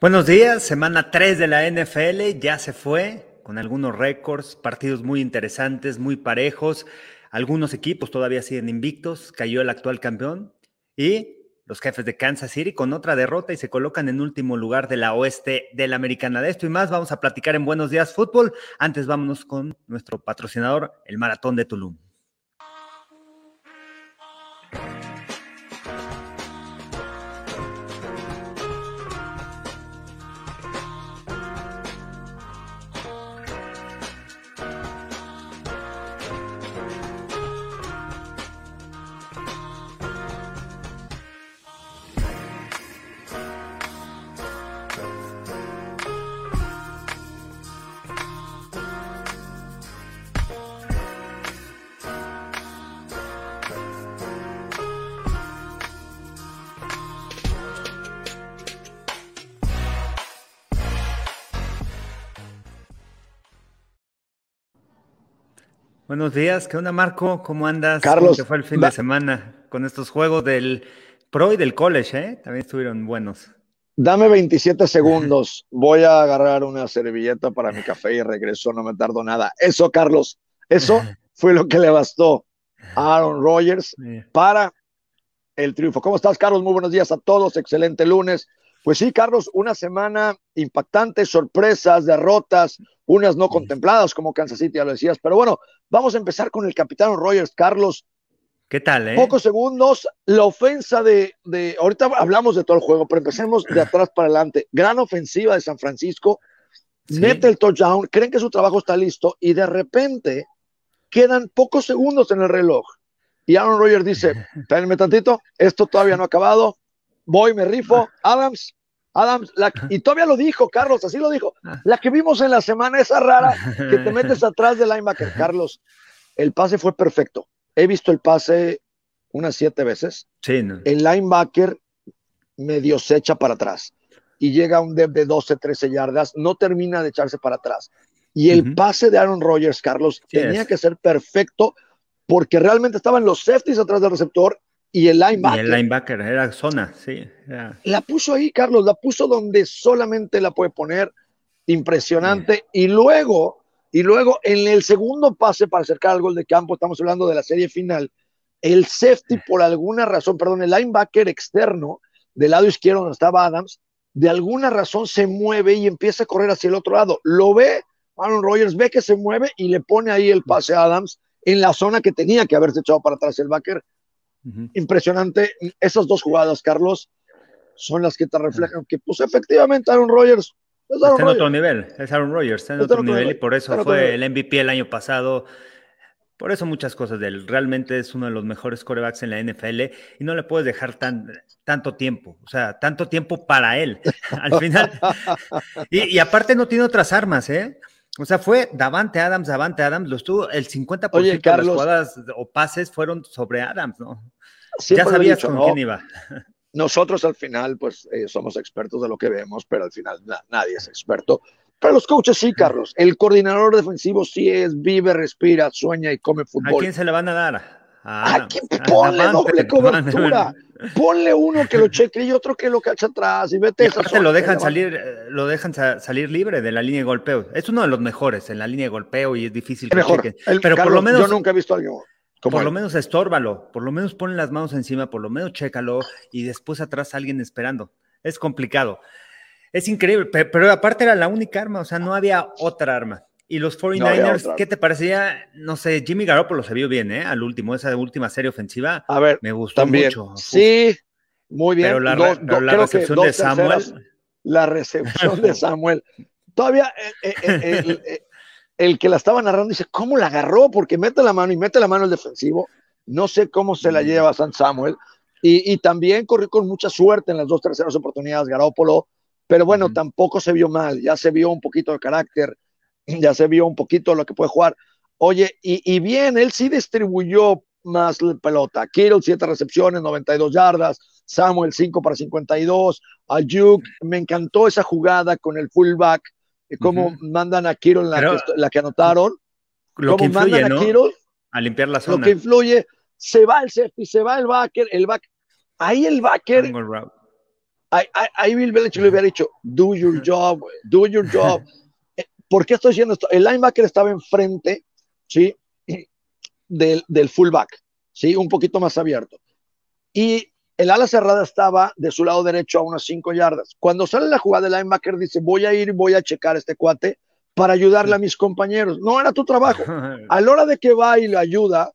Buenos días, semana 3 de la NFL ya se fue con algunos récords, partidos muy interesantes, muy parejos. Algunos equipos todavía siguen invictos, cayó el actual campeón y los jefes de Kansas City con otra derrota y se colocan en último lugar de la oeste de la americana. De esto y más vamos a platicar en Buenos Días Fútbol. Antes vámonos con nuestro patrocinador, el Maratón de Tulum. Buenos días, ¿qué onda Marco? ¿Cómo andas? Carlos. ¿Cómo fue el fin de semana con estos juegos del Pro y del College? Eh? También estuvieron buenos. Dame 27 segundos, voy a agarrar una servilleta para mi café y regreso, no me tardo nada. Eso, Carlos, eso fue lo que le bastó a Aaron Rodgers para el triunfo. ¿Cómo estás, Carlos? Muy buenos días a todos, excelente lunes. Pues sí, Carlos, una semana impactante, sorpresas, derrotas, unas no contempladas como Kansas City, ya lo decías. Pero bueno, vamos a empezar con el capitán Rogers, Carlos. ¿Qué tal, eh? Pocos segundos, la ofensa de, de, ahorita hablamos de todo el juego, pero empecemos de atrás para adelante. Gran ofensiva de San Francisco, sí. mete el touchdown, creen que su trabajo está listo y de repente quedan pocos segundos en el reloj. Y Aaron Rodgers dice, espérenme tantito, esto todavía no ha acabado, voy, me rifo, Adams, Adams, la, y todavía lo dijo, Carlos, así lo dijo, la que vimos en la semana, esa rara, que te metes atrás del linebacker, Carlos, el pase fue perfecto, he visto el pase unas siete veces, sí, no. el linebacker medio se echa para atrás, y llega a un depth de 12, 13 yardas, no termina de echarse para atrás, y el uh -huh. pase de Aaron Rodgers, Carlos, sí tenía es. que ser perfecto, porque realmente estaban los safeties atrás del receptor y el linebacker. Y el linebacker era zona, sí. Era... La puso ahí, Carlos, la puso donde solamente la puede poner. Impresionante. Y luego, y luego en el segundo pase para acercar al gol de campo, estamos hablando de la serie final, el safety, por alguna razón, perdón, el linebacker externo del lado izquierdo donde estaba Adams, de alguna razón se mueve y empieza a correr hacia el otro lado. Lo ve Aaron Rodgers, ve que se mueve y le pone ahí el pase a Adams en la zona que tenía que haberse echado para atrás el backer Uh -huh. Impresionante. Esas dos jugadas, Carlos, son las que te reflejan que, pues, efectivamente, Aaron Rodgers. Es Aaron está en otro nivel, es Aaron Rodgers, está en está otro nivel, nivel, y por eso fue el MVP el año pasado. Por eso muchas cosas de él. Realmente es uno de los mejores corebacks en la NFL y no le puedes dejar tan, tanto tiempo, o sea, tanto tiempo para él. Al final. y, y aparte no tiene otras armas, ¿eh? O sea, fue Davante Adams, Davante Adams, lo estuvo, el 50% Oye, Carlos, de las jugadas o pases fueron sobre Adams, ¿no? Ya sabías dicho, con ¿no? quién iba. Nosotros al final, pues, eh, somos expertos de lo que vemos, pero al final na nadie es experto. Pero los coaches sí, Carlos. El coordinador defensivo sí es, vive, respira, sueña y come fútbol. ¿A quién se le van a dar? Aquí ponle doble cobertura. Ponle uno que lo cheque y otro que lo cacha atrás y vete. Y aparte lo dejan salir, lo dejan salir libre de la línea de golpeo. Es uno de los mejores en la línea de golpeo y es difícil que mejor. El, Pero Carlos, por lo menos yo nunca he visto a alguien. Como por él. lo menos estórbalo, por lo menos pon las manos encima, por lo menos chécalo y después atrás alguien esperando. Es complicado. Es increíble, pero aparte era la única arma, o sea, no había otra arma. Y los 49ers, no ¿qué te parecía? No sé, Jimmy Garoppolo se vio bien, ¿eh? Al último, esa última serie ofensiva. A ver, me gustó también. mucho. Sí, muy bien. Pero la, dos, pero la recepción de Samuel. La recepción de Samuel. Todavía eh, eh, el, el, el, que la estaba narrando dice, ¿cómo la agarró? Porque mete la mano y mete la mano el defensivo. No sé cómo se la lleva San Samuel. Y, y también corrió con mucha suerte en las dos terceras oportunidades Garoppolo. Pero bueno, uh -huh. tampoco se vio mal. Ya se vio un poquito de carácter ya se vio un poquito lo que puede jugar. Oye, y, y bien, él sí distribuyó más la pelota. Kittle, siete recepciones, 92 yardas. Samuel, 5 para 52. Ayuk, me encantó esa jugada con el fullback. Cómo uh -huh. mandan a Kittle la, Pero, que, la que anotaron. Lo que influye, mandan a ¿no? Kittle. A limpiar la zona. Lo que influye. Se va el safety, se va el backer. El back. Ahí el backer ahí, Bill Belichick le hubiera dicho, do your job, do your job. ¿Por qué estoy diciendo esto? El linebacker estaba enfrente, ¿sí? Del, del fullback, ¿sí? Un poquito más abierto. Y el ala cerrada estaba de su lado derecho a unas 5 yardas. Cuando sale la jugada, el linebacker dice, voy a ir voy a checar este cuate para ayudarle a mis compañeros. No era tu trabajo. A la hora de que va y le ayuda,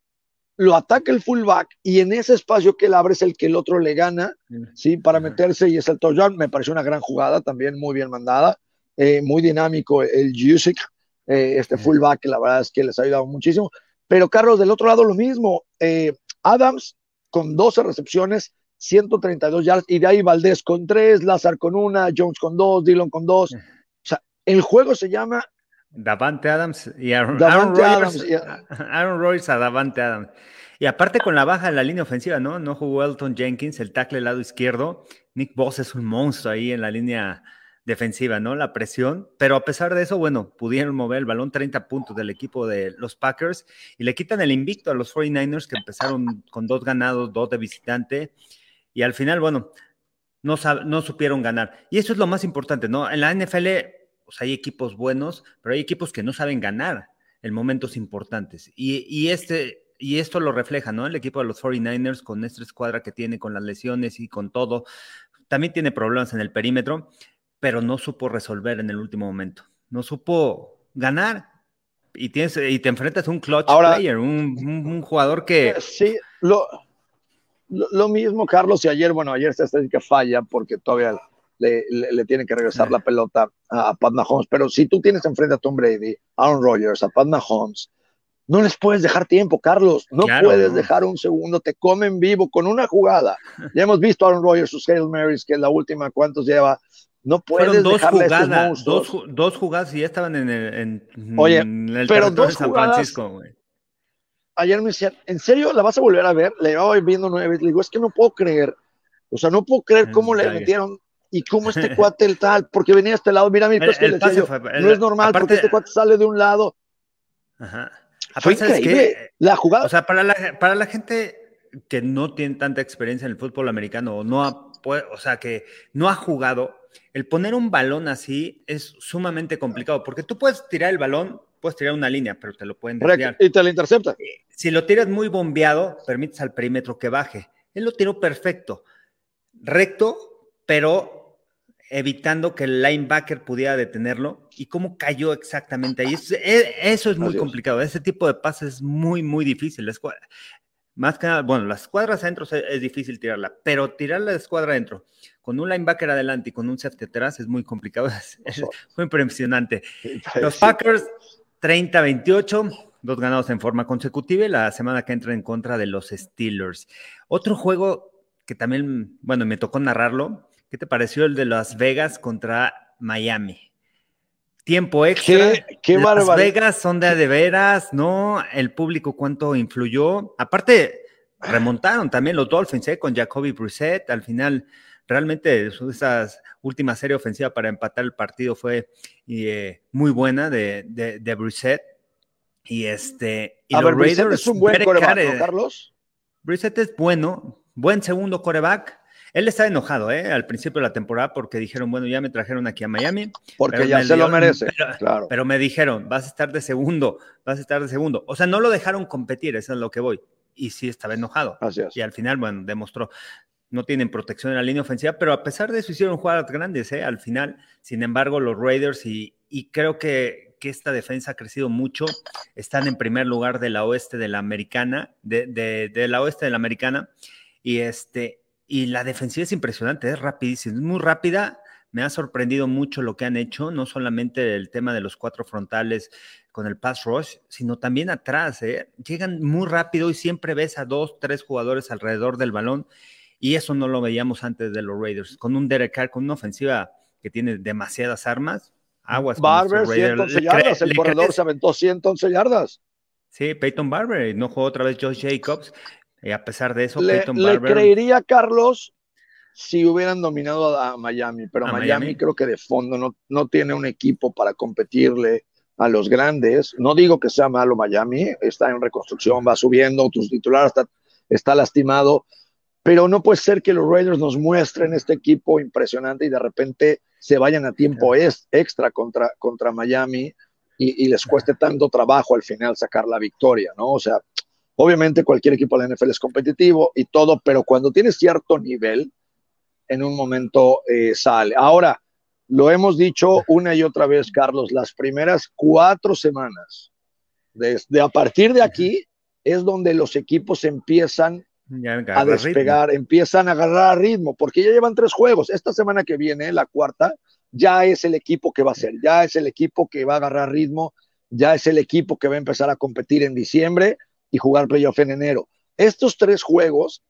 lo ataca el fullback y en ese espacio que él abre es el que el otro le gana, ¿sí? Para meterse y es el touchdown. Me pareció una gran jugada, también muy bien mandada, eh, muy dinámico el Jusic, eh, este fullback, la verdad es que les ha ayudado muchísimo. Pero Carlos, del otro lado lo mismo. Eh, Adams con 12 recepciones, 132 yardas, y de ahí Valdés con 3, Lazar con una, Jones con 2, Dillon con 2. O sea, el juego se llama Davante Adams y Aaron, Aaron, Rodgers, a Davante Adams. Y aparte con la baja de la línea ofensiva, ¿no? No jugó Elton Jenkins, el tackle del lado izquierdo. Nick Boss es un monstruo ahí en la línea defensiva, ¿no? La presión. Pero a pesar de eso, bueno, pudieron mover el balón 30 puntos del equipo de los Packers y le quitan el invicto a los 49ers que empezaron con dos ganados, dos de visitante. Y al final, bueno, no, no supieron ganar. Y eso es lo más importante, ¿no? En la NFL hay equipos buenos, pero hay equipos que no saben ganar en momentos importantes. Y, este, y esto lo refleja, ¿no? El equipo de los 49ers con esta escuadra que tiene, con las lesiones y con todo, también tiene problemas en el perímetro, pero no supo resolver en el último momento. No supo ganar. Y, tienes, y te enfrentas a un clutch player, un, jugador que... Eh, sí, lo, lo, mismo, Carlos, y ayer, bueno, ayer esta estadística falla porque todavía le, le, tiene que regresar la pelota a, Pat Mahomes. Pero si tú tienes enfrente a Tom Brady, Aaron Rodgers, a Pat Mahomes, no les puedes dejar tiempo, Carlos. No puedes dejar un segundo, te comen vivo con una jugada. Ya hemos visto a Aaron Rodgers, sus Hail Marys, que es la última, ¿cuántos lleva? No puedes dos jugadas, dos, dos, jugadas y ya estaban en el, en, Oye, pero dos de San Francisco, Ayer me decían, ¿en serio la vas a volver a ver? Le iba viendo nueve veces. Le digo, es que no puedo creer. O sea, no puedo creer cómo le metieron y cómo este cuate el tal, porque venía a este lado, mira, mira, que no es normal porque este cuate sale de un lado. Ajá. Fue increíble la jugada. O sea, para la, para la gente que no tiene tanta experiencia en el fútbol americano o no ha, o sea, que no ha jugado, el poner un balón así es sumamente complicado, porque tú puedes tirar el balón, puedes tirar una línea, pero te lo pueden desviar. Y te lo intercepta. Eh, si lo tiras muy bombeado, permites al perímetro que baje. Él lo tiró perfecto, recto, pero evitando que el linebacker pudiera detenerlo y cómo cayó exactamente ahí. E, eso, es muy complicado. Ese tipo de pases es muy, muy difícil. más que nada, bueno, las escuadras adentro es, difícil tirarla, pero tirar la escuadra adentro con un linebacker adelante y con un safety atrás es muy complicado. Es, muy impresionante. Los Packers 30-28, dos ganados en forma consecutiva y la semana que entra en contra de los Steelers. Otro juego que también, bueno, me tocó narrarlo, ¿Qué te pareció el de Las Vegas contra Miami? Tiempo extra. Qué, Las Vegas son de, de veras, ¿no? El público cuánto influyó. Aparte, remontaron también los Dolphins, ¿eh? Con Jacoby Brissett. Al final, realmente esa última serie ofensiva para empatar el partido fue eh, muy buena de, de, de Brissett. Y este. Y los Raiders, es un buen coreback, Carlos? Brissett es bueno, buen segundo coreback él está enojado, ¿eh? Al principio de la temporada porque dijeron, bueno, ya me trajeron aquí a Miami. Porque ya se lo merece, pero, claro. Pero me dijeron, vas a estar de segundo, vas a estar de segundo. O sea, no lo dejaron competir, eso es lo que voy. Y sí estaba enojado. Así es. Y al final, bueno, demostró, no tienen protección en la línea ofensiva, pero a pesar de eso hicieron jugadas grandes, ¿eh? Al final, sin embargo, los Raiders y, y creo que, que, esta defensa ha crecido mucho. Están en primer lugar de la oeste de la americana, de, de, de la oeste de la americana. Y este, y la defensiva es impresionante, es rapidísima, es muy rápida. Me ha sorprendido mucho lo que han hecho, no solamente el tema de los cuatro frontales con el pass rush, sino también atrás. ¿eh? Llegan muy rápido y siempre ves a dos, tres jugadores alrededor del balón. Y eso no lo veíamos antes de los Raiders. Con un Derek Carr, con una ofensiva que tiene demasiadas armas. Aguas. Barber, 111 yardas. El corredor se aventó 111 yardas. Sí, Peyton Barber. No jugó otra vez Josh Jacobs. Y a pesar de eso, le, le creería, Carlos, si hubieran dominado a, Miami, pero Miami, creo que de fondo no, no tiene un equipo para competirle a los grandes. No digo que sea malo Miami, está en reconstrucción, va subiendo, tus titulares está, está lastimado, pero no puede ser que los Raiders nos muestren este equipo impresionante y de repente se vayan a tiempo extra contra, contra Miami y, les cueste tanto trabajo al final sacar la victoria, ¿no? O sea, obviamente cualquier equipo de la NFL es competitivo y todo, pero cuando tienes cierto nivel, en un momento eh, sale. Ahora, lo hemos dicho una y otra vez, Carlos, las primeras cuatro semanas, desde a partir de aquí, es donde los equipos empiezan a despegar, empiezan a agarrar ritmo, porque ya llevan tres juegos. Esta semana que viene, la cuarta, ya es el equipo que va a ser, ya es el equipo que va a agarrar ritmo, ya es el equipo que va a empezar a competir en diciembre y jugar playoff en enero. Estos tres juegos,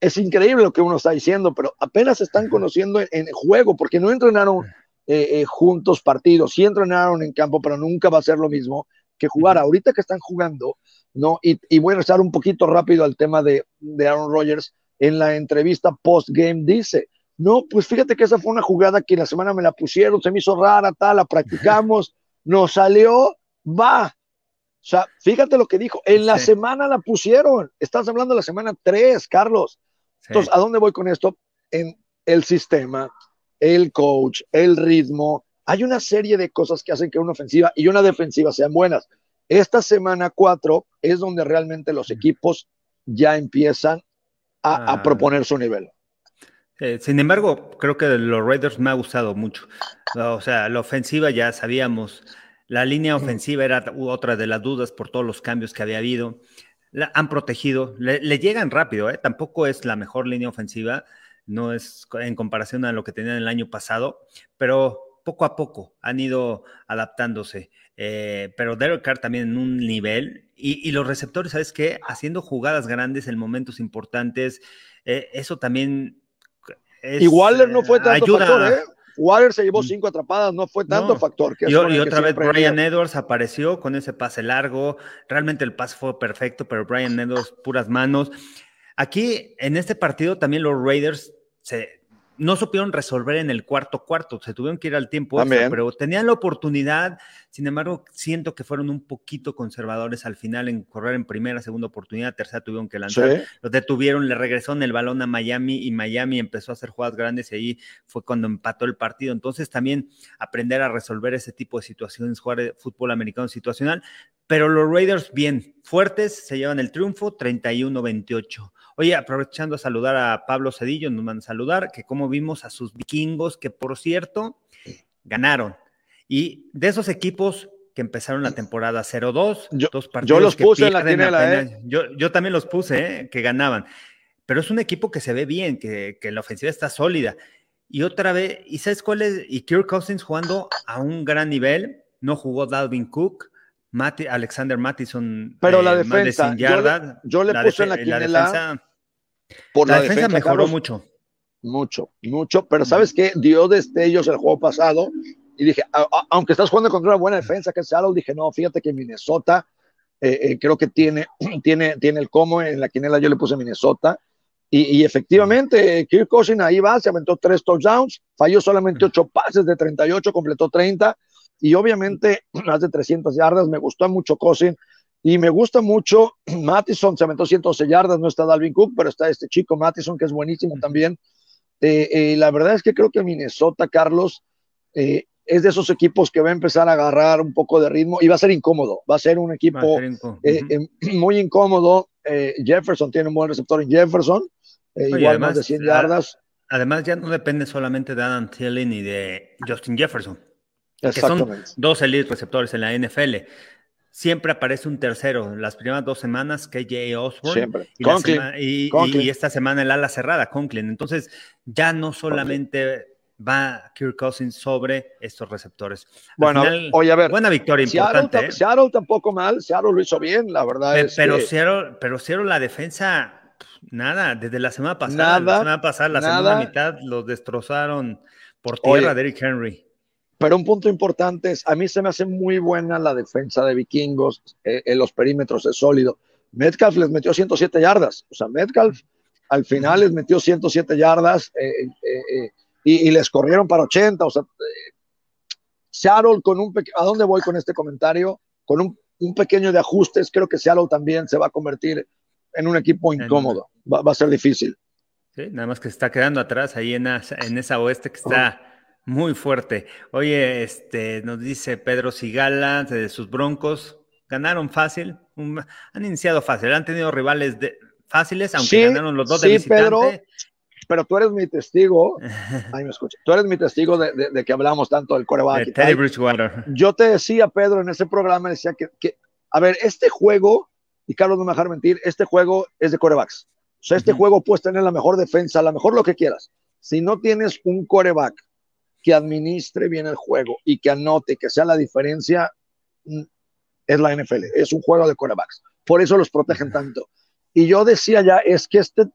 es increíble lo que uno está diciendo, pero apenas se están conociendo en, juego, porque no entrenaron eh, eh, juntos partidos, sí entrenaron en campo, pero nunca va a ser lo mismo que jugar. Ahorita que están jugando, ¿no? Y, voy a regresar un poquito rápido al tema de, Aaron Rodgers. En la entrevista post-game dice, no, pues fíjate que esa fue una jugada que la semana me la pusieron, se me hizo rara, tal, la practicamos, nos salió, va. O sea, fíjate lo que dijo, en la semana la pusieron, estás hablando de la semana 3, Carlos. Entonces, ¿a dónde voy con esto? En el sistema, el coach, el ritmo. Hay una serie de cosas que hacen que una ofensiva y una defensiva sean buenas. Esta semana 4 es donde realmente los equipos ya empiezan a, ah. proponer su nivel. Eh, sin embargo, creo que los Raiders me ha gustado mucho. O sea, la ofensiva ya sabíamos, la línea ofensiva era otra de las dudas por todos los cambios que había habido. La han protegido, le, llegan rápido, ¿eh? tampoco es la mejor línea ofensiva, no es en comparación a lo que tenían el año pasado, pero poco a poco han ido adaptándose. Eh, pero Derek Carr también en un nivel. Y, los receptores, ¿sabes qué? Haciendo jugadas grandes en momentos importantes. Eh, eso también. Es, y Waller no fue tanto ayuda, factor, ¿eh? Waller se llevó mm. cinco atrapadas, no fue tanto factor. y, otra vez Brian Edwards apareció con ese pase largo. Realmente el pase fue perfecto, pero Brian Edwards, puras manos. Aquí, en este partido, también los Raiders se, no supieron resolver en el cuarto cuarto, se tuvieron que ir al tiempo, pero tenían la oportunidad, sin embargo, siento que fueron un poquito conservadores al final en correr en primera, segunda oportunidad, tercera tuvieron que lanzar, los detuvieron, le regresaron el balón a Miami y Miami empezó a hacer jugadas grandes y ahí fue cuando empató el partido. Entonces también aprender a resolver ese tipo de situaciones, jugar fútbol americano situacional, pero los Raiders bien, fuertes, se llevan el triunfo 31-28. Oye, aprovechando a saludar a Pablo Cedillo, nos mandan a saludar, que como vimos a sus vikingos, que por cierto, ganaron. Y de esos equipos que empezaron la temporada 0-2, dos partidos yo los puse en la quinela, ¿eh? yo, también los puse, ¿eh? que ganaban. Pero es un equipo que se ve bien, que, que la ofensiva está sólida. Y otra vez, ¿y sabes cuál es? Y Kirk Cousins jugando a un gran nivel, no jugó Dalvin Cook, Alexander Mattison. Pero la eh, defensa, yo le, puse en la quinela. La defensa, por la, defensa, mejoró mucho. Mucho, mucho. Pero ¿sabes qué? Dio destellos el juego pasado y dije, aunque estás jugando contra una buena defensa, que es Seattle, dije, no, fíjate que Minnesota eh, eh, creo que tiene, tiene, tiene el como en la quinela yo le puse Minnesota. Y, efectivamente, Kirk Cousins ahí va, se aventó tres touchdowns, falló solamente ocho pases de 38, completó 30 y obviamente más de 300 yardas. Me gustó mucho Cousin y me gusta mucho Mattison, se aventó 112 yardas, no está Dalvin Cook, pero está este chico Mattison que es buenísimo también. Eh, eh, la verdad es que creo que Minnesota, Carlos, eh, es de esos equipos que va a empezar a agarrar un poco de ritmo y va a ser incómodo, va a ser un equipo muy incómodo. Jefferson tiene un buen receptor en Jefferson, igual más de 100 yardas. Además, ya no depende solamente de Adam Thielen y de Justin Jefferson que son dos elite receptores en la NFL. Siempre aparece un tercero. Las primeras dos semanas, KJ Osborne. Y, y, esta semana el ala cerrada, Conklin. Entonces, ya no solamente va Kirk Cousins sobre estos receptores. bueno, oye, a ver. Buena victoria importante. ¿eh? Seattle, tampoco mal. Seattle lo hizo bien, la verdad. es pero, Seattle, pero Seattle, la defensa, nada. Desde la semana pasada, la semana pasada, la segunda mitad, los destrozaron por tierra Derrick Henry. Pero un punto importante es, a mí se me hace muy buena la defensa de vikingos, eh, en los perímetros es sólido. Metcalf les metió 107 yardas, o sea, Metcalf al final les metió 107 yardas eh, eh, y, les corrieron para 80, o sea, Seattle con un, ¿a dónde voy con este comentario? Con un, un, pequeño de ajustes, creo que Seattle también se va a convertir en un equipo incómodo. Va, a ser difícil. Sí, nada más que se está quedando atrás ahí en, en esa oeste que está muy fuerte. Oye, este, nos dice Pedro Sigala de sus Broncos, ganaron fácil, han iniciado fácil, han tenido rivales de, fáciles, aunque ganaron los dos de visitante. Pedro, pero tú eres mi testigo, ahí me escucha, tú eres mi testigo de, que hablamos tanto del coreback. Teddy Bridgewater. Yo te decía, Pedro, en ese programa, decía que, que, a ver, este juego, y Carlos no me dejar mentir, este juego es de corebacks. O sea, este juego puedes tener la mejor defensa, la mejor lo que quieras. Si no tienes un coreback que administre bien el juego y que anote, que sea la diferencia, mm, es la NFL. Es un juego de corebacks. Por eso los protegen tanto. Y yo decía ya, es que este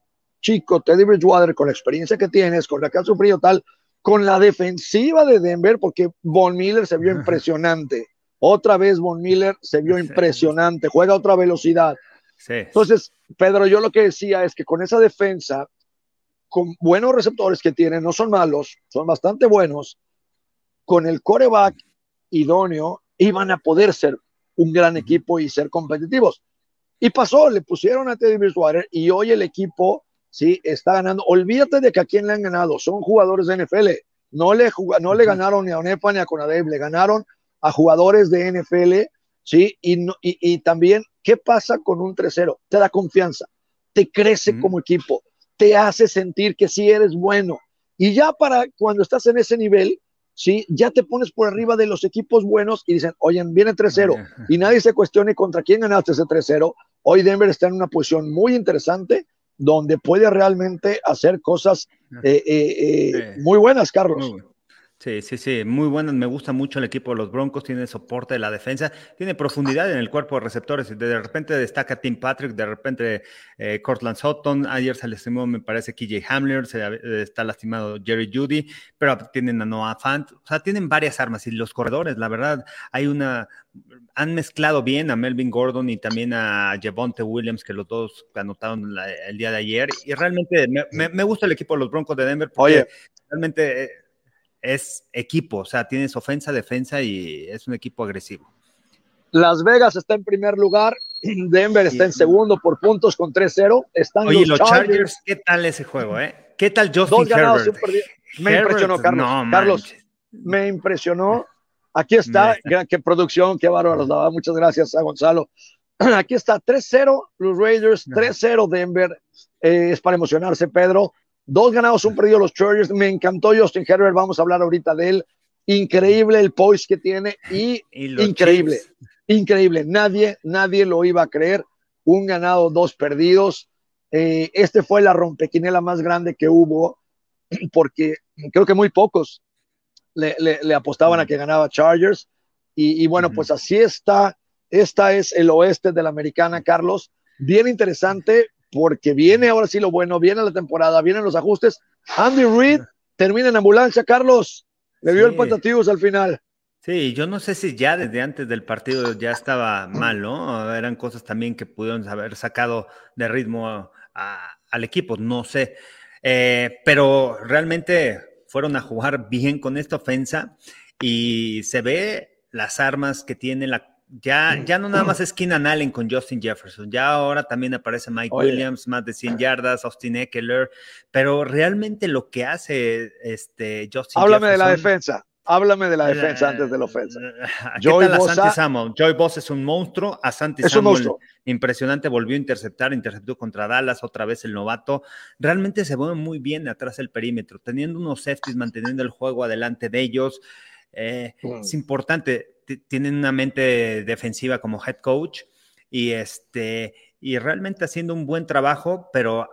chico, Teddy Bridgewater, con la experiencia que tienes, con la que ha sufrido tal, con la defensiva de Denver, porque Von Miller se vio impresionante. Otra vez Von Miller se vio impresionante, juega a otra velocidad. Entonces, Pedro, yo lo que decía es que con esa defensa, con buenos receptores que tienen, no son malos, son bastante buenos, con el coreback idóneo, iban a poder ser un gran equipo y ser competitivos. Y pasó, le pusieron a Teddy Bridgewater y hoy el equipo sí está ganando. Olvídate de que a quién le han ganado, son jugadores de NFL. No le, no le ganaron ni a Onepa ni a Conadev, le ganaron a jugadores de NFL, sí, y, y también ¿Qué pasa con un 3-0? Te da confianza, te crece como equipo, te hace sentir que sí eres bueno. Y ya para cuando estás en ese nivel, ¿sí? ya te pones por arriba de los equipos buenos y dicen, oye, viene 3-0. Y nadie se cuestione contra quién ganaste ese 3-0. Hoy Denver está en una posición muy interesante donde puede realmente hacer cosas eh, eh, eh, muy buenas, Carlos. Sí, sí, sí, muy buenas. Me gusta mucho el equipo de los Broncos. Tiene soporte de la defensa, tiene profundidad en el cuerpo de receptores. De repente destaca Tim Patrick, de repente eh, Cortland Sutton. Ayer se lastimó, me parece, KJ Hamler. Se, eh, está lastimado Jerry Judy, pero tienen a Noah Fant. O sea, tienen varias armas. Y los corredores, la verdad, hay una. Han mezclado bien a Melvin Gordon y también a Javonte Williams, que los dos anotaron el día de ayer. Y realmente me, gusta el equipo de los Broncos de Denver porque Oye. realmente. Eh, es equipo, o sea, tienes ofensa, defensa y es un equipo agresivo. Las Vegas está en primer lugar, Denver está en segundo por puntos con 3-0. Están Oye, los Chargers, ¿qué tal ese juego, eh? ¿Qué tal Justin Herbert? Me impresionó, Carlos. Carlos, me impresionó. Aquí está, qué producción, qué bárbaro daba. Muchas gracias a Gonzalo. Aquí está 3-0 los Raiders, 3-0 Denver. Eh, es para emocionarse, Pedro. Dos ganados, un perdido los Chargers. Me encantó Justin Herbert, vamos a hablar ahorita de él. Increíble el poise que tiene y, increíble, increíble. Nadie, nadie lo iba a creer. Un ganado, dos perdidos. Eh, este fue la rompequinela más grande que hubo porque creo que muy pocos le, apostaban a que ganaba Chargers. Y, bueno, pues así está. Esta es el oeste de la americana, Carlos. Bien interesante porque viene ahora sí lo bueno, viene la temporada, vienen los ajustes. Andy Reid termina en ambulancia, Carlos. Le dio el patativos al final. Sí, yo no sé si ya desde antes del partido ya estaba mal, ¿no? Eran cosas también que pudieron haber sacado de ritmo al equipo, no sé. Eh, pero realmente fueron a jugar bien con esta ofensa y se ve las armas que tiene la ya, ya no nada más es Keenan Allen con Justin Jefferson, ya ahora también aparece Mike Williams, más de 100 yardas, Austin Eckler, pero realmente lo que hace este Justin Háblame de la defensa, háblame de la defensa antes de la ofensa. Joy Bosa, Joy Boss es un monstruo, Asante Samuel impresionante, volvió a interceptar, interceptó contra Dallas, otra vez el novato, realmente se mueve muy bien atrás del perímetro, teniendo unos safeties, manteniendo el juego adelante de ellos, eh, es importante tienen una mente defensiva como head coach y, este, y realmente haciendo un buen trabajo, pero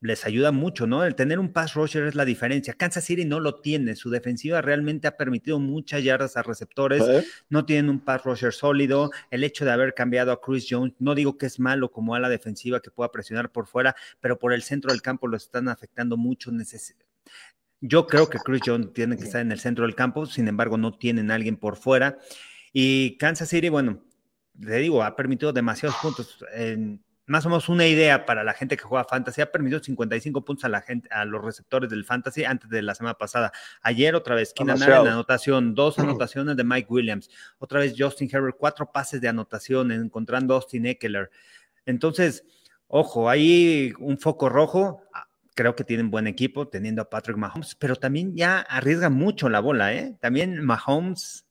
les ayuda mucho, ¿no? El tener un pass rusher es la diferencia. Kansas City no lo tiene. Su defensiva realmente ha permitido muchas yardas a receptores. No tienen un pass rusher sólido. El hecho de haber cambiado a Chris Jones, no digo que es malo como a la defensiva que pueda presionar por fuera, pero por el centro del campo lo están afectando mucho. Yo creo que Chris Jones tiene que estar en el centro del campo, sin embargo, no tienen a alguien por fuera. Y Kansas City, bueno, le digo, ha permitido demasiados puntos. más o menos una idea para la gente que juega fantasy, ha permitido 55 puntos a la gente, a los receptores del fantasy antes de la semana pasada. Ayer otra vez, Keenan en anotación, dos anotaciones de Mike Williams, otra vez Justin Herbert, cuatro pases de anotación, encontrando Austin Eckler. Entonces, Ojo, hay un foco rojo. Ah, creo que tienen buen equipo teniendo a Patrick Mahomes, pero también ya arriesga mucho la bola, ¿eh? También Mahomes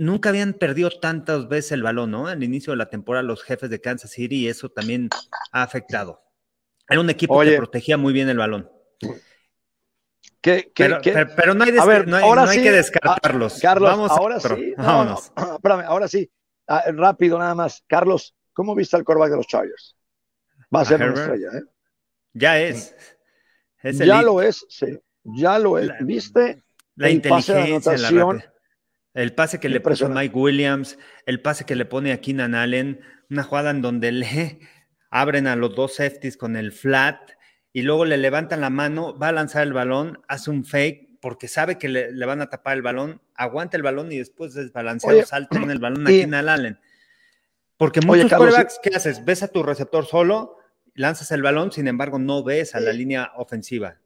nunca habían perdido tantas veces el balón, ¿no? Al inicio de la temporada los jefes de Kansas City y eso también ha afectado. Era un equipo que protegía muy bien el balón. pero, no hay, que descartarlos. Ah, Carlos, ahora sí. espérame, ahora sí. Ah, rápido nada más. Carlos, ¿cómo viste el coreback de los Chargers? Va a ser una estrella, ¿eh? Ya es. ya lo es, sí. Ya lo es. ¿Viste? La inteligencia, la el pase que le puso a Mike Williams, el pase que le pone a Keenan Allen, una jugada en donde le abren a los dos safeties con el flat y luego le levantan la mano, va a lanzar el balón, hace un fake porque sabe que le, van a tapar el balón, aguanta el balón y después desbalanceado salta en el balón a Keenan Allen. Porque muchos quarterbacks, ¿qué haces? Ves a tu receptor solo, lanzas el balón, sin embargo no ves a la línea ofensiva.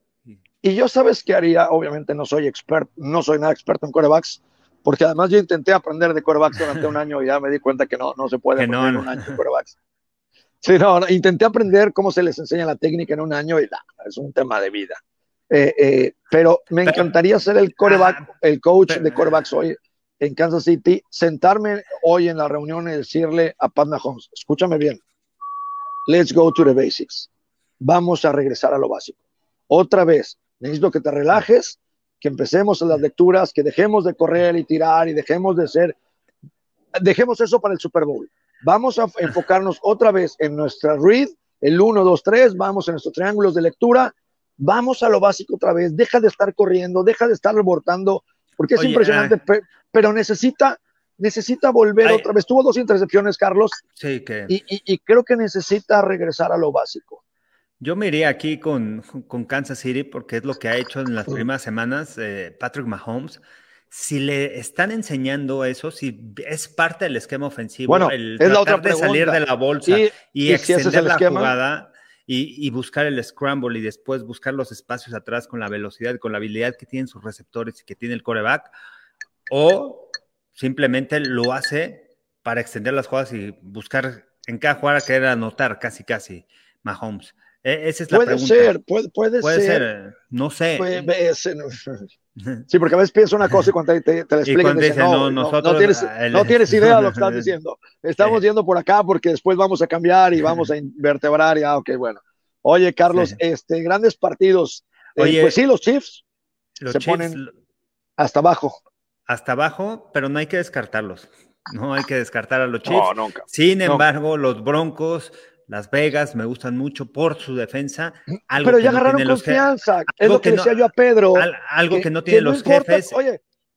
Y yo sabes qué haría, obviamente no soy experto, no soy nada experto en quarterbacks, porque además yo intenté aprender de quarterbacks durante un año y ya me di cuenta que no, no se puede aprender en un año de quarterbacks. Sí, no, intenté aprender cómo se les enseña la técnica en un año y es un tema de vida. Eh, eh, pero me encantaría ser el ah, el coach de quarterbacks hoy en Kansas City, sentarme hoy en la reunión y decirle a Pat Mahomes, escúchame bien, let's go to the basics. Vamos a regresar a lo básico. Otra vez, necesito que te relajes, que empecemos las lecturas, que dejemos de correr y tirar y dejemos de ser, dejemos eso para el Super Bowl. Vamos a enfocarnos otra vez en nuestra read, el 1, 2, 3, vamos en nuestros triángulos de lectura, vamos a lo básico otra vez, deja de estar corriendo, deja de estar rebotando, porque es impresionante, ah. pero necesita, necesita volver otra vez. Tuvo dos intercepciones, Carlos, sí, que... y creo que necesita regresar a lo básico. Yo me iría aquí con, con, Kansas City porque es lo que ha hecho en las primeras semanas eh, Patrick Mahomes. Si le están enseñando eso, si es parte del esquema ofensivo, bueno, el es la otra de salir de la bolsa y, extender la jugada y, y, buscar el scramble y después buscar los espacios atrás con la velocidad y con la habilidad que tienen sus receptores y que tiene el coreback, o simplemente lo hace para extender las jugadas y buscar en cada jugada querer anotar casi casi Mahomes. E, esa es la puede Ser, puede, puede, puede ser. no sé. sí, porque a veces pienso una cosa y cuando te, te, te la explican, no, no, tienes, no, tienes, idea de lo que estás diciendo. Estamos yendo por acá porque después vamos a cambiar y vamos a invertebrar. Ya, ok, bueno. Oye, Carlos, este, grandes partidos. Eh, Oye, pues sí, los Chiefs se ponen hasta abajo. Hasta abajo, pero no hay que descartarlos. No hay que descartar a los Chiefs. nunca. Sin embargo, los Broncos las Vegas me gustan mucho por su defensa. Algo Pero ya agarraron confianza. es lo que, decía yo a Pedro. algo que, no tienen los jefes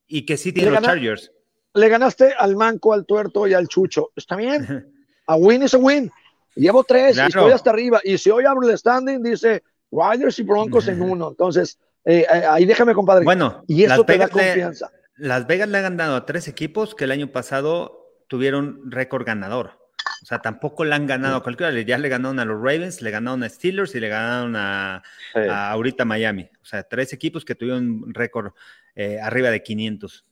y que sí tienen los Chargers. Le ganaste al manco, al tuerto y al chucho. Está bien. A win is a win. Llevo tres y estoy hasta arriba. Y si hoy abro el standing, dice Riders y Broncos en uno. Entonces, eh, eh, ahí déjame, compadre. Bueno, y eso te da confianza. las Vegas le han dado a tres equipos que el año pasado tuvieron récord ganador. O sea, tampoco le han ganado a cualquiera. Ya le ganaron a los Ravens, le ganaron a Steelers y le ganaron a, ahorita Miami. O sea, tres equipos que tuvieron un récord eh, arriba de 500.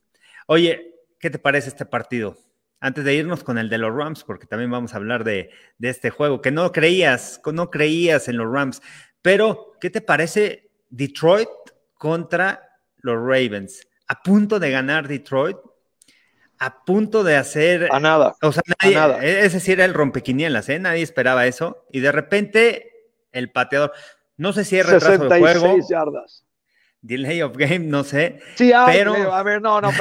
Oye, ¿qué te parece este partido? Antes de irnos con el de los Rams, porque también vamos a hablar de, de este juego, que no creías, no creías en los Rams. Pero, ¿qué te parece Detroit contra los Ravens? A punto de ganar Detroit, a punto de hacer. A nada. O sea, nadie, nada. E, ese sí era el rompequinielas, ¿eh? Nadie esperaba eso. Y de repente, el pateador. No sé si es retraso de juego. yardas. Delay of game, no sé. Sí hay, pero... a ver, no, no,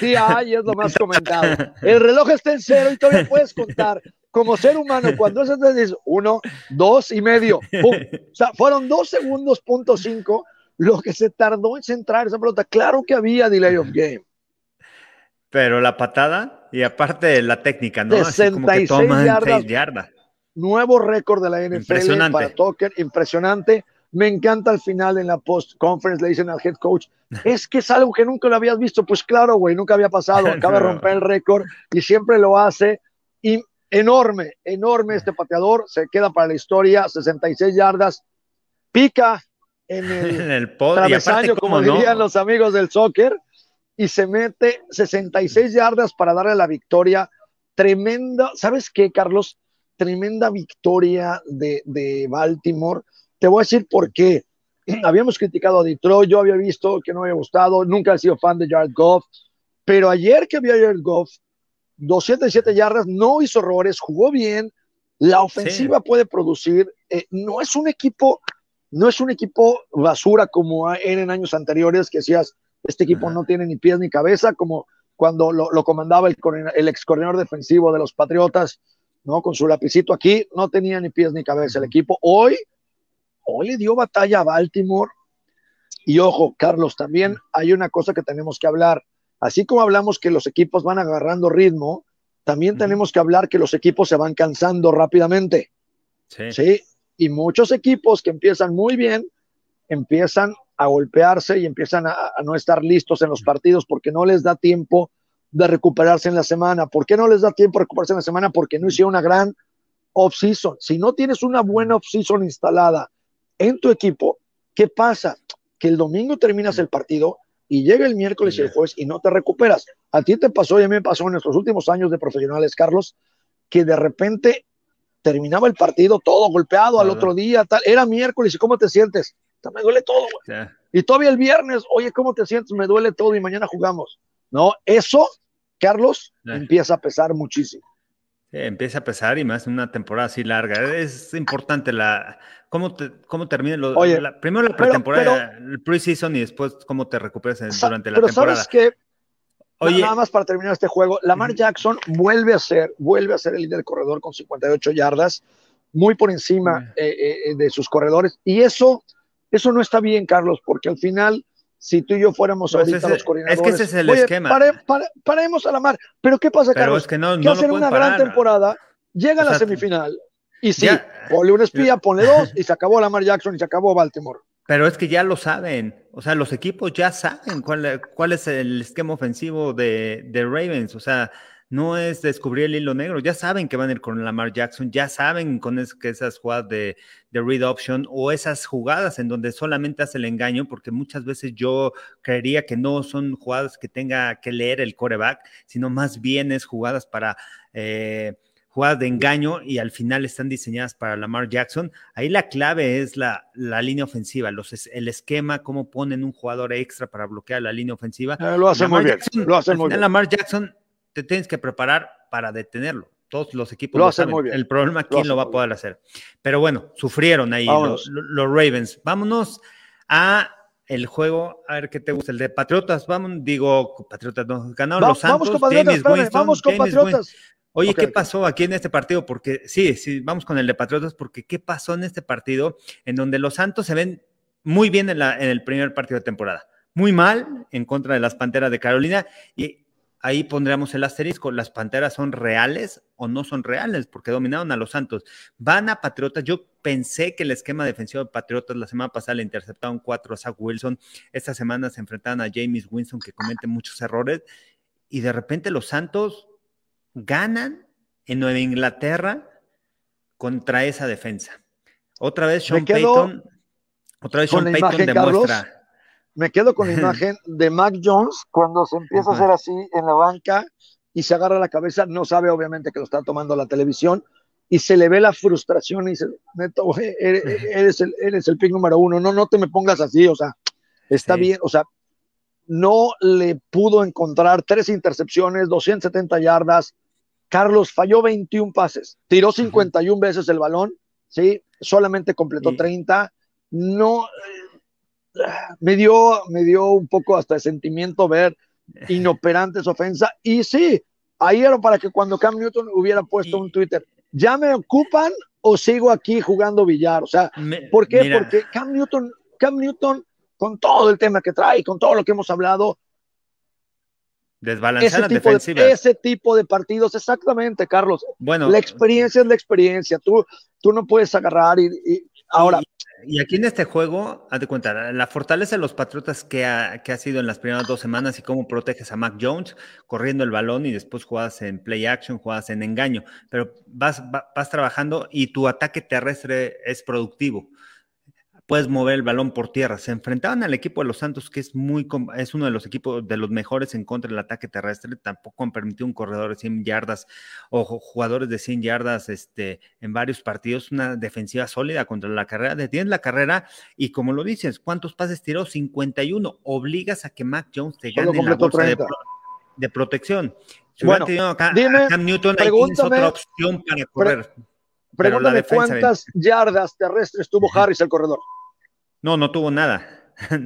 Sí hay, es lo más comentado. El reloj está en cero y todavía puedes contar. Como ser humano, cuando es dices uno, dos y medio, ¡pum! O sea, fueron dos segundos, punto cinco, lo que se tardó en centrar esa pelota. Claro que había delay of game. Pero la patada y aparte la técnica, ¿no? 66 yardas. Nuevo récord de la NFL para Tucker, impresionante. Me encanta al final en la post-conference le dicen al head coach, es que es algo que nunca lo habías visto. Pues claro, güey, nunca había pasado. Acaba de romper el récord y siempre lo hace. Y enorme, enorme este pateador. Se queda para la historia, 66 yardas. Pica en el, en el travesaño, como dirían los amigos del soccer y se mete 66 yardas para darle la victoria. Tremenda. ¿Sabes qué, Carlos? tremenda victoria de, de Baltimore. Te voy a decir por qué. Habíamos criticado a Detroit, yo había visto que no me había gustado, nunca he sido fan de Jared Goff, pero ayer que vi a Jared Goff, 207 yardas, no hizo errores, jugó bien, la ofensiva puede producir, eh, no es un equipo, no es un equipo basura como era en años anteriores, que decías, este equipo no tiene ni pies ni cabeza, como cuando lo, comandaba el, el ex coordinador defensivo de los Patriotas, ¿no? Con su lapicito aquí, no tenía ni pies ni cabeza el equipo. Hoy, hoy le dio batalla a Baltimore. Y ojo, Carlos, también hay una cosa que tenemos que hablar. Así como hablamos que los equipos van agarrando ritmo, también tenemos que hablar que los equipos se van cansando rápidamente. Sí. ¿sí? Y muchos equipos que empiezan muy bien, empiezan a golpearse y empiezan a, no estar listos en los partidos porque no les da tiempo de recuperarse en la semana. ¿Por qué no les da tiempo de recuperarse en la semana? Porque no hicieron una gran off-season. Si no tienes una buena off-season instalada en tu equipo, ¿qué pasa? Que el domingo terminas el partido y llega el miércoles y el jueves y no te recuperas. A ti te pasó y a mí me pasó en nuestros últimos años de profesionales, Carlos, que de repente terminaba el partido todo golpeado al otro día, tal. Era miércoles y ¿cómo te sientes? Me duele todo, Y todavía el viernes, oye, ¿cómo te sientes? Me duele todo y mañana jugamos. No, eso, Carlos, empieza a pesar muchísimo. empieza a pesar y más en una temporada así larga. Es importante la cómo, te, cómo termina lo, primero la pretemporada, el preseason y después cómo te recuperas durante la pero temporada. ¿sabes qué? Oye, nada más para terminar este juego, Lamar Jackson vuelve a ser, vuelve a ser el líder del corredor con 58 yardas, muy por encima eh, eh, de sus corredores, y eso eso no está bien, Carlos, porque al final, si tú y yo fuéramos pues ahorita los coordinadores. Es que ese es el esquema. paremos a la mar. Pero ¿qué pasa, Carlos? Es que no, que hacen una gran temporada, llega a la semifinal y sí, ponle un espía, ponle dos y se acabó Lamar Jackson y se acabó Baltimore. Pero es que ya lo saben, o sea, los equipos ya saben cuál, cuál es el esquema ofensivo de, de Ravens, o sea, no es descubrir el hilo negro. Ya saben que van a ir con Lamar Jackson, ya saben con que esas jugadas de, de, read option o esas jugadas en donde solamente hace el engaño, porque muchas veces yo creería que no son jugadas que tenga que leer el coreback, sino más bien es jugadas para eh, jugadas de engaño y al final están diseñadas para Lamar Jackson. Ahí la clave es la, la línea ofensiva, los, el esquema, cómo ponen un jugador extra para bloquear la línea ofensiva. Eh, lo hace muy bien. lo hace muy bien. Lamar Jackson te tienes que preparar para detenerlo. Todos los equipos lo, hacen Muy bien. El problema, ¿quién lo, va a poder hacer? Pero bueno, sufrieron ahí los, Ravens. Vámonos a el juego, a ver qué te gusta, el de Patriotas, vamos, digo, Patriotas no, ganaron los Santos, vamos con Patriotas, vamos con Patriotas. Oye, ¿qué pasó aquí en este partido? Porque sí, sí, vamos con el de Patriotas, porque ¿qué pasó en este partido en donde los Santos se ven muy bien en, la, en el primer partido de temporada? Muy mal en contra de las Panteras de Carolina y ahí pondríamos el asterisco, las Panteras son reales o no son reales, porque dominaron a los Santos. Van a Patriotas, yo pensé que el esquema defensivo de Patriotas la semana pasada le interceptaron cuatro a Zach Wilson, esta semana se enfrentaron a James Winston que comete muchos errores, y de repente los Santos ganan en Nueva Inglaterra contra esa defensa. Otra vez Sean Payton, otra vez Sean Payton demuestra me quedo con la imagen de Mac Jones cuando se empieza a hacer así en la banca y se agarra la cabeza, no sabe obviamente que lo está tomando la televisión y se le ve la frustración y dice, neto, eres, el, eres el pick número uno, no, no te me pongas así, o sea, está bien, o sea, no le pudo encontrar tres intercepciones, 270 yardas, Carlos falló 21 pases, tiró 51 veces el balón, ¿sí? Solamente completó 30, no, me dio, me dio un poco hasta de sentimiento ver inoperante esa ofensa. Y sí, ahí era para que cuando Cam Newton hubiera puesto un Twitter, ¿ya me ocupan o sigo aquí jugando billar? O sea, ¿por qué? Porque Cam Newton, Cam Newton, con todo el tema que trae, con todo lo que hemos hablado, Desbalancear ese tipo, de, ese tipo de partidos, exactamente, Carlos. Bueno, la experiencia es la experiencia. Tú, tú no puedes agarrar y, ahora. Y aquí en este juego, haz de cuenta, la fortaleza de los Patriotas que ha, que ha sido en las primeras dos semanas y cómo proteges a Mac Jones corriendo el balón y después juegas en play action, juegas en engaño, pero vas, vas trabajando y tu ataque terrestre es productivo. Puedes mover el balón por tierra. Se enfrentaban al equipo de los Santos, que es muy es uno de los equipos de los mejores en contra del ataque terrestre. Tampoco han permitido un corredor de 100 yardas o jugadores de 100 yardas este, en varios partidos. Una defensiva sólida contra la carrera. Detienes la carrera y como lo dices, ¿cuántos pases tiró? 51. Obligas a que Mac Jones te gane la bolsa de, protección. bueno, dime, Cam Newton, hay otra opción para correr. Pregúntame cuántas yardas terrestres tuvo Harris el corredor. No, no tuvo nada.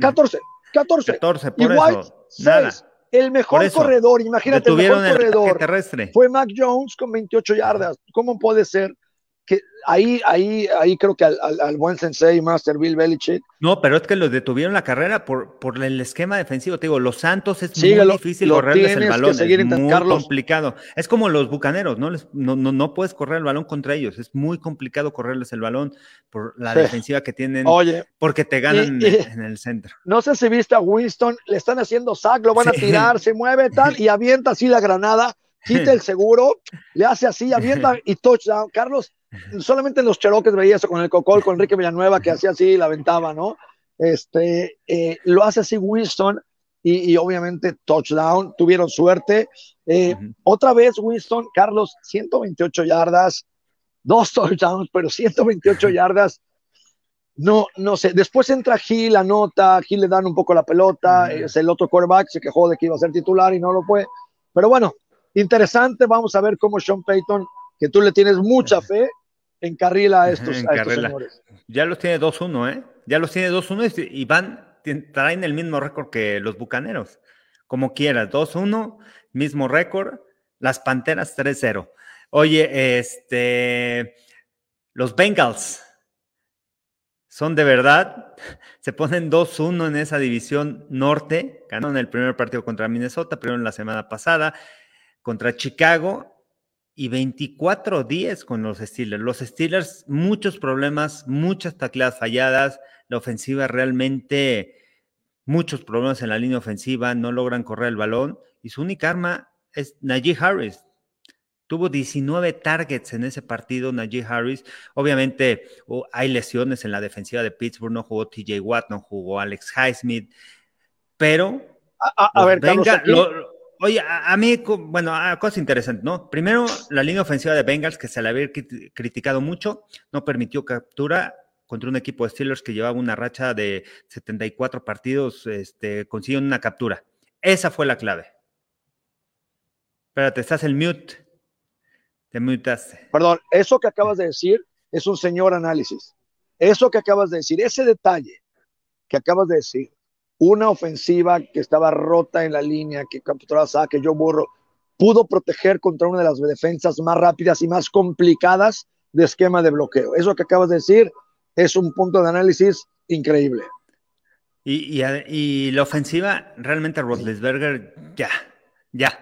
14, 14. 14, por eso. nada. El mejor corredor, imagínate, el mejor corredor terrestre. fue Mac Jones con 28 yardas. ¿Cómo puede ser que ahí, ahí, ahí creo que al, al, buen sensei Master Bill Belichick. No, pero es que los detuvieron la carrera por, por el esquema defensivo. Te digo, los Santos es muy difícil correrles el balón. es muy complicado. Es como los bucaneros, ¿no? no, no, no puedes correr el balón contra ellos. Es muy complicado correrles el balón por la defensiva que tienen. Oye. Porque te ganan en el centro. No sé si viste a Winston, le están haciendo sack, lo van a tirar, se mueve tal, y avienta así la granada quita el seguro, le hace así, avienta y touchdown. Carlos, solamente en los Cheroques veía eso con el Cocol, con Enrique Villanueva, que hacía así y la aventaba, ¿no? Este, eh, lo hace así Winston y, obviamente touchdown, tuvieron suerte. Eh, otra vez Winston, Carlos, 128 yardas, dos touchdowns, pero 128 yardas. No, no sé. Después entra Gil, anota, Gil le dan un poco la pelota, es el otro quarterback, se quejó de que iba a ser titular y no lo fue. Pero bueno, interesante, vamos a ver cómo Sean Payton, que tú le tienes mucha fe, encarrila a estos, a estos señores. Ya los tiene 2-1, ¿eh? Ya los tiene 2-1 y van, traen el mismo récord que los Bucaneros. Como quieras, 2-1, mismo récord. Las Panteras 3-0. Oye, este, los Bengals son de verdad, se ponen 2-1 en esa división norte, ganaron el primer partido contra Minnesota, primero en la semana pasada, contra Chicago y 24-10 con los Steelers. Los Steelers, muchos problemas, muchas tacleadas falladas, la ofensiva realmente, muchos problemas en la línea ofensiva, no logran correr el balón y su única arma es Najee Harris. Tuvo 19 targets en ese partido, Najee Harris. Obviamente hay lesiones en la defensiva de Pittsburgh, no jugó TJ Watt, no jugó Alex Highsmith, pero... A, ver, venga, Oye, a, mí, bueno, cosa interesante, ¿no? Primero, la línea ofensiva de Bengals, que se la había criticado mucho, no permitió captura contra un equipo de Steelers que llevaba una racha de 74 partidos, este, consiguió una captura. Esa fue la clave. Espérate, estás el mute. Te mutaste. Perdón, eso que acabas de decir es un señor análisis. Eso que acabas de decir, ese detalle que acabas de decir, una ofensiva que estaba rota en la línea, que capturaba que yo borro, pudo proteger contra una de las defensas más rápidas y más complicadas de esquema de bloqueo. Eso que acabas de decir es un punto de análisis increíble. Y, y, la ofensiva, realmente Roethlisberger, ya, ya.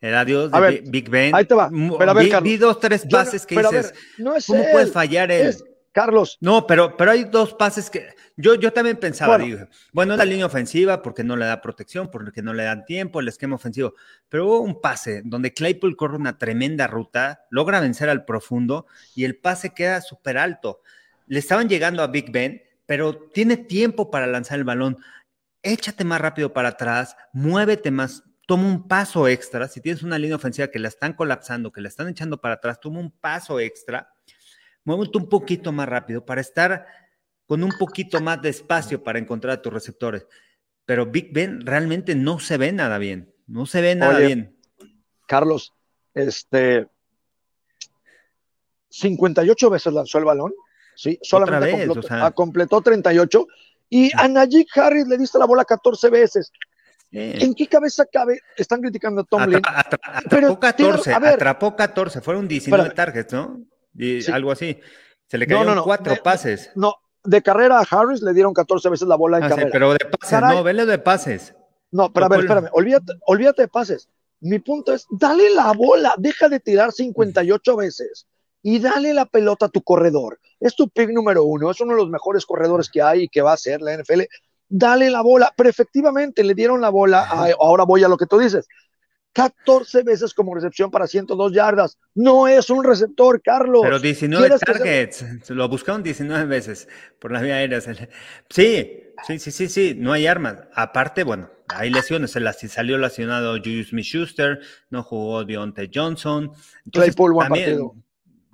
El adiós de Big Ben. Ahí te va. Pero a ver, vi, dos, tres pases que dices, no es ¿cómo puedes fallar él? Carlos. No, pero, pero hay dos pases que yo, yo también pensaba, bueno, dije, bueno, la línea ofensiva porque no le da protección, porque no le dan tiempo, el esquema ofensivo, pero hubo un pase donde Claypool corre una tremenda ruta, logra vencer al profundo y el pase queda súper alto. Le estaban llegando a Big Ben, pero tiene tiempo para lanzar el balón. Échate más rápido para atrás, muévete más, toma un paso extra. Si tienes una línea ofensiva que la están colapsando, que la están echando para atrás, toma un paso extra muévete un poquito más rápido para estar con un poquito más de espacio para encontrar a tus receptores. Pero Big Ben realmente no se ve nada bien, no se ve nada bien. Carlos, este 58 veces lanzó el balón, sí, solamente completó, 38 y a Najee Harris le diste la bola 14 veces. ¿En qué cabeza cabe? Están criticando a Tomlin. atrapó 14, atrapó 14, fueron 19 targets, ¿no? Algo así. Se le cayeron cuatro pases. No, de carrera a Harris le dieron 14 veces la bola en ah, carrera. pero de pases, no, vele de pases. No, pero a ver, espérame, olvídate, de pases. Mi punto es, dale la bola, deja de tirar 58 veces y dale la pelota a tu corredor. Es tu pick número uno, es uno de los mejores corredores que hay y que va a ser la NFL. Dale la bola, pero efectivamente le dieron la bola, ahora voy a lo que tú dices. 14 veces como recepción para 102 yardas. No es un receptor, Carlos. Pero 19 targets. Se... Lo buscaron 19 veces por la vía aérea. Sí, sí, sí, sí, sí. No hay armas. Aparte, bueno, hay lesiones. Se salió lesionado Julius Smith-Schuster. No jugó Deontay Johnson. Claypool, buen partido.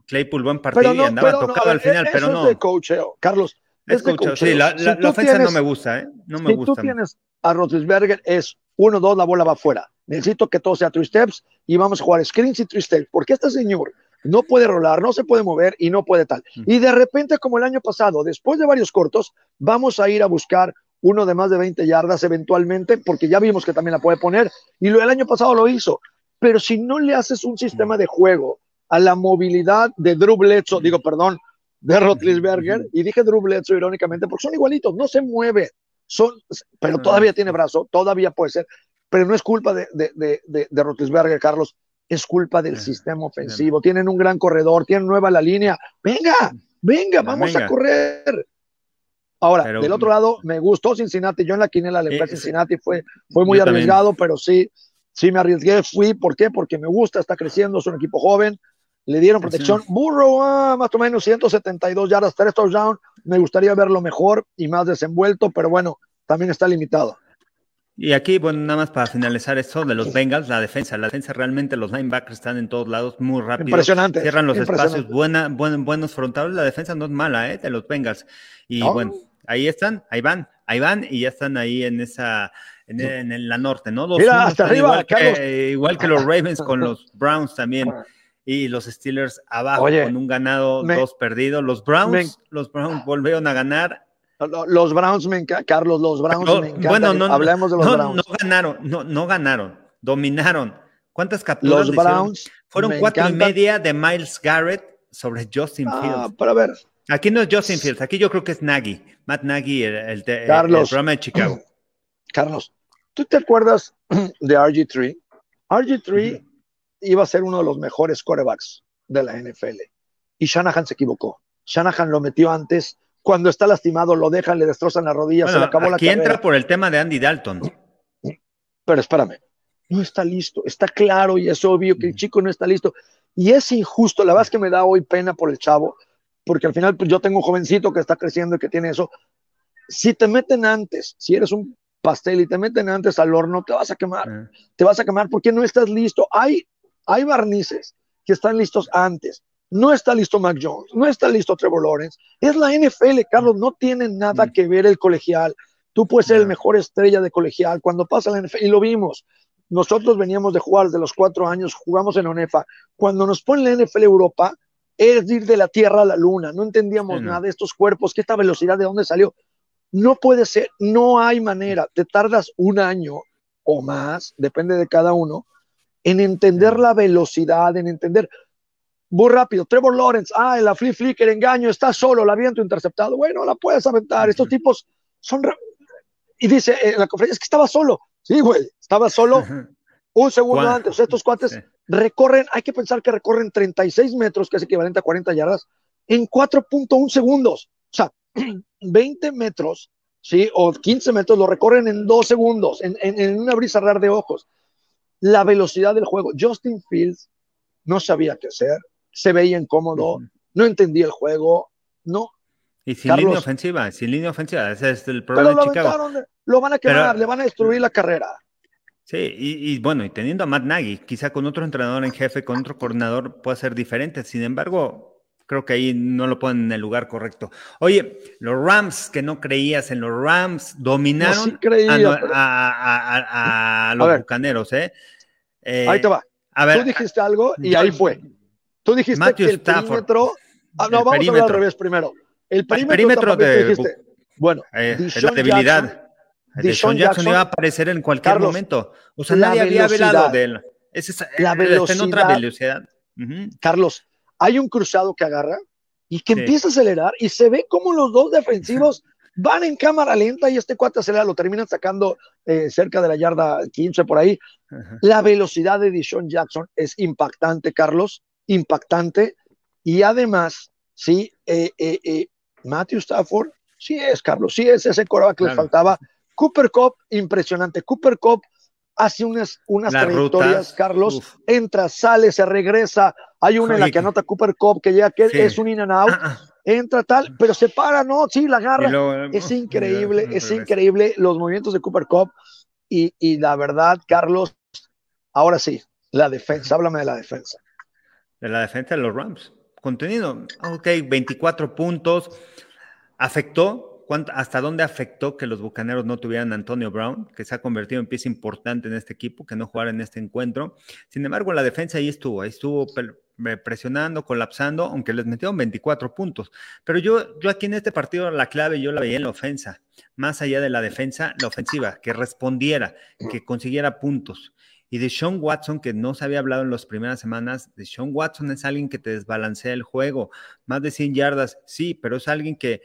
Claypool, buen partido y andaba tocado al final, pero no. Es de coacheo. Carlos, es, de coacheo. Sí, la, ofensa no me gusta, ¿eh? No me si gusta. Si tú tienes a Roethlisberger, es uno, dos, la bola va afuera. Necesito que todo sea three steps y vamos a jugar screens y three steps, porque este señor no puede rolar, no se puede mover y no puede tal. Y de repente, como el año pasado, después de varios cortos, vamos a ir a buscar uno de más de 20 yardas eventualmente, porque ya vimos que también la puede poner, y lo, el año pasado lo hizo. Pero si no le haces un sistema de juego a la movilidad de Drew Bledsoe, digo, perdón, de Rotlisberger, y dije Drew Bledsoe irónicamente, porque son igualitos, no se mueve, son, pero todavía tiene brazo, todavía puede ser, pero no es culpa de, de, de, de Rotlisberger, Carlos, es culpa del sistema ofensivo. Tienen un gran corredor, tienen nueva la línea. Venga, venga, vamos a correr. Ahora, del otro lado, me gustó Cincinnati. Yo en la quinela le fui a Cincinnati, fue, fue muy arriesgado, pero sí, sí me arriesgué. Fui, ¿por qué? Porque me gusta, está creciendo, es un equipo joven. Le dieron protección. Burro, ah, más o menos 172 yardas, tres touchdowns. Me gustaría verlo mejor y más desenvuelto, pero bueno, también está limitado. Y aquí, bueno, nada más para finalizar esto de los Bengals, la defensa. La defensa realmente, los linebackers están en todos lados muy rápido. Impresionante. Cierran los espacios, buena, buenos frontales. La defensa no es mala, ¿eh? De los Bengals. Y bueno, ahí están, ahí van, ahí van y ya están ahí en esa, en, la norte, ¿no? Mira, hasta arriba, igual que, los Ravens con los Browns también. Y los Steelers abajo con un ganado, dos perdidos. Los Browns, los Browns volvieron a ganar los Browns me Carlos, los Browns me encantan. Bueno, no, Hablemos de los Browns. No ganaron, no, no ganaron, dominaron. ¿Cuántas capturas? Los Browns. Fueron cuatro y media de Miles Garrett sobre Justin ah, Fields. Pero a ver. Aquí no es Justin Fields, aquí yo creo que es Nagy, Matt Nagy, el, programa de Chicago. Carlos, ¿tú te acuerdas de RG3? RG3 iba a ser uno de los mejores quarterbacks de la NFL y Shanahan se equivocó. Shanahan lo metió antes cuando está lastimado lo dejan, le destrozan la rodilla, se le acabó la carrera. entra por el tema de Andy Dalton. Pero espérame, no está listo, está claro y es obvio que el chico no está listo. Y es injusto, la verdad es que me da hoy pena por el chavo, porque al final pues, yo tengo un jovencito que está creciendo y que tiene eso. Si te meten antes, si eres un pastel y te meten antes al horno, te vas a quemar, te vas a quemar porque no estás listo. Hay, hay barnices que están listos antes. No está listo Mac Jones, no está listo Trevor Lawrence. Es la NFL, Carlos, no tiene nada mm. que ver el colegial. Tú puedes ser el mejor estrella de colegial. Cuando pasa la NFL, y lo vimos, nosotros veníamos de jugar desde los cuatro años, jugamos en ONEFA. Cuando nos ponen la NFL Europa, es ir de la Tierra a la Luna. No entendíamos nada de estos cuerpos, que esta velocidad, de dónde salió. No puede ser, no hay manera. Te tardas un año o más, depende de cada uno, en entender la velocidad, en entender muy rápido. Trevor Lawrence, ah, la flip flicker, engaño, está solo, la viento interceptado. Bueno, la puedes aventar. Estos tipos son. Y dice en la conferencia, es que estaba solo. Sí, güey, estaba solo un segundo antes. Estos cuates recorren, hay que pensar que recorren 36 metros, que es equivalente a 40 yardas, en 4.1 segundos. O sea, 20 metros, ¿sí? O 15 metros lo recorren en dos segundos, en, en, en una brisa rara de ojos. La velocidad del juego. Justin Fields no sabía qué hacer se veía incómodo, no entendía el juego, no. Y sin línea ofensiva, sin línea ofensiva, ese es el problema de Chicago. lo van a quemar, le van a destruir la carrera. Sí, y, bueno, y teniendo a Matt Nagy, quizá con otro entrenador en jefe, con otro coordinador, puede ser diferente. Sin embargo, creo que ahí no lo ponen en el lugar correcto. Oye, los Rams, que no creías en los Rams, dominaron a, los bucaneros, ¿eh? ¿eh? Ahí te va. A ver, Tú dijiste algo y ahí fue. Tú dijiste que el perímetro. Ah, no, vamos a hablar al revés primero. El perímetro, de. bueno, eh, la debilidad. Jackson, Jackson, iba a aparecer en cualquier momento. O sea, nadie había velado de él. Es la velocidad. otra velocidad. Carlos, hay un cruzado que agarra y que empieza a acelerar y se ve como los dos defensivos van en cámara lenta y este cuate acelera, lo terminan sacando eh, cerca de la yarda 15 por ahí. La velocidad de Dishon Jackson es impactante, Carlos impactante y además, sí, eh, eh, Matthew Stafford, sí es, Carlos, sí es ese coreback que le faltaba. Cooper Cup, impresionante. Cooper Cup hace unas, unas trayectorias, Carlos, entra, sale, se regresa. Hay una en la que anota Cooper Cup que ya que es un in and out. Ah, ah. Entra tal, pero se para, no, sí, la agarra. es increíble, es increíble los movimientos de Cooper Cup. Y, y la verdad, Carlos, ahora sí, la defensa, háblame de la defensa. De la defensa de los Rams. Contenido, ok, 24 puntos. Afectó, ¿Hasta dónde afectó que los Bucaneros no tuvieran a Antonio Brown, que se ha convertido en pieza importante en este equipo, que no jugara en este encuentro? Sin embargo, la defensa ahí estuvo, ahí estuvo presionando, colapsando, aunque les metieron 24 puntos. Pero yo, yo aquí en este partido la clave yo la veía en la ofensa, más allá de la defensa, la ofensiva, que respondiera, que consiguiera puntos. Y de Sean Watson, que no se había hablado en las primeras semanas, de Sean Watson es alguien que te desbalancea el juego, más de 100 yardas, sí, pero es alguien que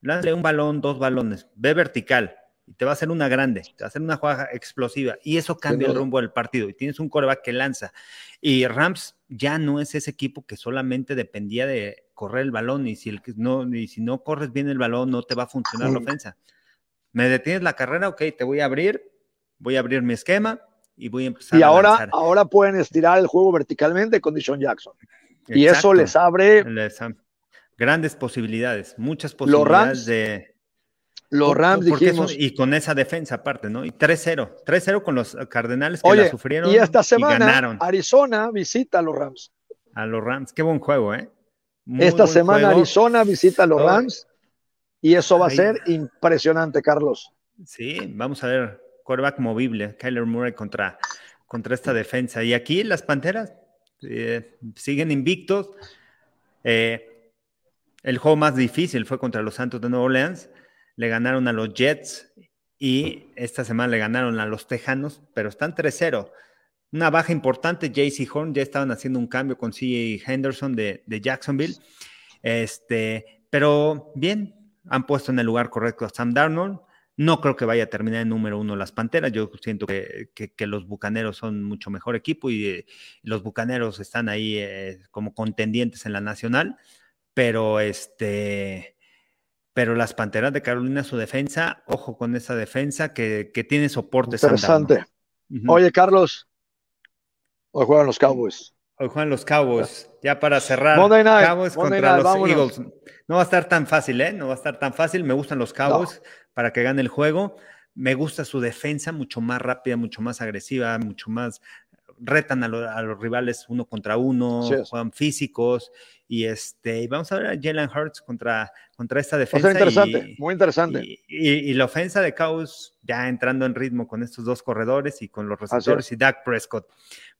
lánzale un balón, dos balones, ve vertical y te va a hacer una grande, te va a hacer una jugada explosiva y eso cambia el rumbo del partido y tienes un coreback que lanza. Y Rams ya no es ese equipo que solamente dependía de correr el balón y si, el, no, y si no corres bien el balón no te va a funcionar la ofensa. Me detienes la carrera, ok, te voy a abrir, voy a abrir mi esquema y voy a empezar y ahora, ahora pueden estirar el juego verticalmente con Dishon Jackson. Y eso les abre grandes posibilidades, muchas posibilidades de... Los Rams dijimos... y con esa defensa aparte, ¿no? Y 3-0, 3-0 con los Cardenales que la sufrieron y esta semana Arizona visita a los Rams. A los Rams, qué buen juego, ¿eh? esta semana Arizona visita a los Rams y eso va a ser impresionante, Carlos. Sí, vamos a ver, quarterback movible, Kyler Murray contra, contra esta defensa. Y aquí las Panteras eh, siguen invictos. Eh, el juego más difícil fue contra los Santos de Nueva Orleans. Le ganaron a los Jets y esta semana le ganaron a los Tejanos, pero están 3-0. Una baja importante, JC Horn, ya estaban haciendo un cambio con CJ Henderson de, Jacksonville. Este, pero bien, han puesto en el lugar correcto a Sam Darnold. No creo que vaya a terminar en número uno las Panteras. Yo siento que, los Bucaneros son mucho mejor equipo y, los Bucaneros están ahí eh, como contendientes en la nacional pero este, pero las Panteras de Carolina, su defensa, ojo con esa defensa que, tiene soporte. Interesante. Oye, Carlos, hoy juegan los Cowboys. Hoy juegan los Cowboys. Ya para cerrar, Cowboys contra los Eagles. No va a estar tan fácil, ¿eh? No va a estar tan fácil. Me gustan los Cowboys para que gane el juego. Me gusta su defensa, mucho más rápida, mucho más agresiva, mucho más retan a, los rivales uno contra uno, juegan físicos y este, y vamos a ver a Jalen Hurts contra, contra esta defensa. interesante, muy interesante. Y, la ofensa de Caos ya entrando en ritmo con estos dos corredores y con los receptores y Dak Prescott.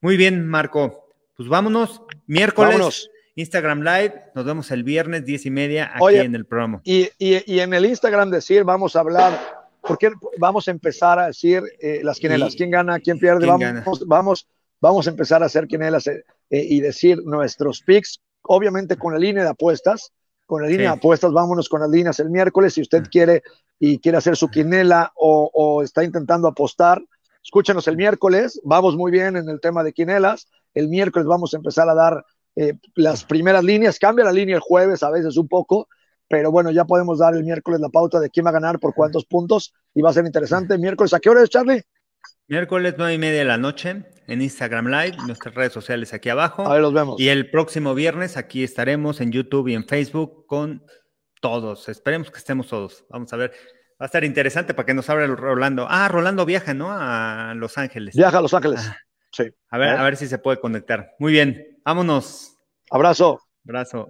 Muy bien, Marco. Pues vámonos. Miércoles. Instagram Live, nos vemos el viernes, diez y media, aquí en el programa. Y, y, en el Instagram decir, vamos a hablar, porque vamos a empezar a decir eh, las quién gana, quién pierde, vamos, vamos, vamos a empezar a hacer quinelas eh, y decir nuestros picks obviamente con la línea de apuestas. Con la línea de apuestas, vámonos con las líneas el miércoles. Si usted quiere y quiere hacer su quinela o, está intentando apostar, escúchenos el miércoles. Vamos muy bien en el tema de quinelas. El miércoles vamos a empezar a dar eh, las primeras líneas. Cambia la línea el jueves a veces un poco, pero bueno, ya podemos dar el miércoles la pauta de quién va a ganar por cuántos puntos y va a ser interesante. Miércoles, ¿a qué hora es, Charlie? Miércoles nueve y media de la noche en Instagram Live, nuestras redes sociales aquí abajo. Ahí los vemos. Y el próximo viernes aquí estaremos en YouTube y en Facebook con todos. Esperemos que estemos todos. Vamos a ver. Va a estar interesante para que nos abra Rolando. Ah, Rolando viaja, ¿no? A Los Ángeles. Viaja a Los Ángeles. Ah. sí. A ver, a ver si se puede conectar. Muy bien. Vámonos. Abrazo. Abrazo.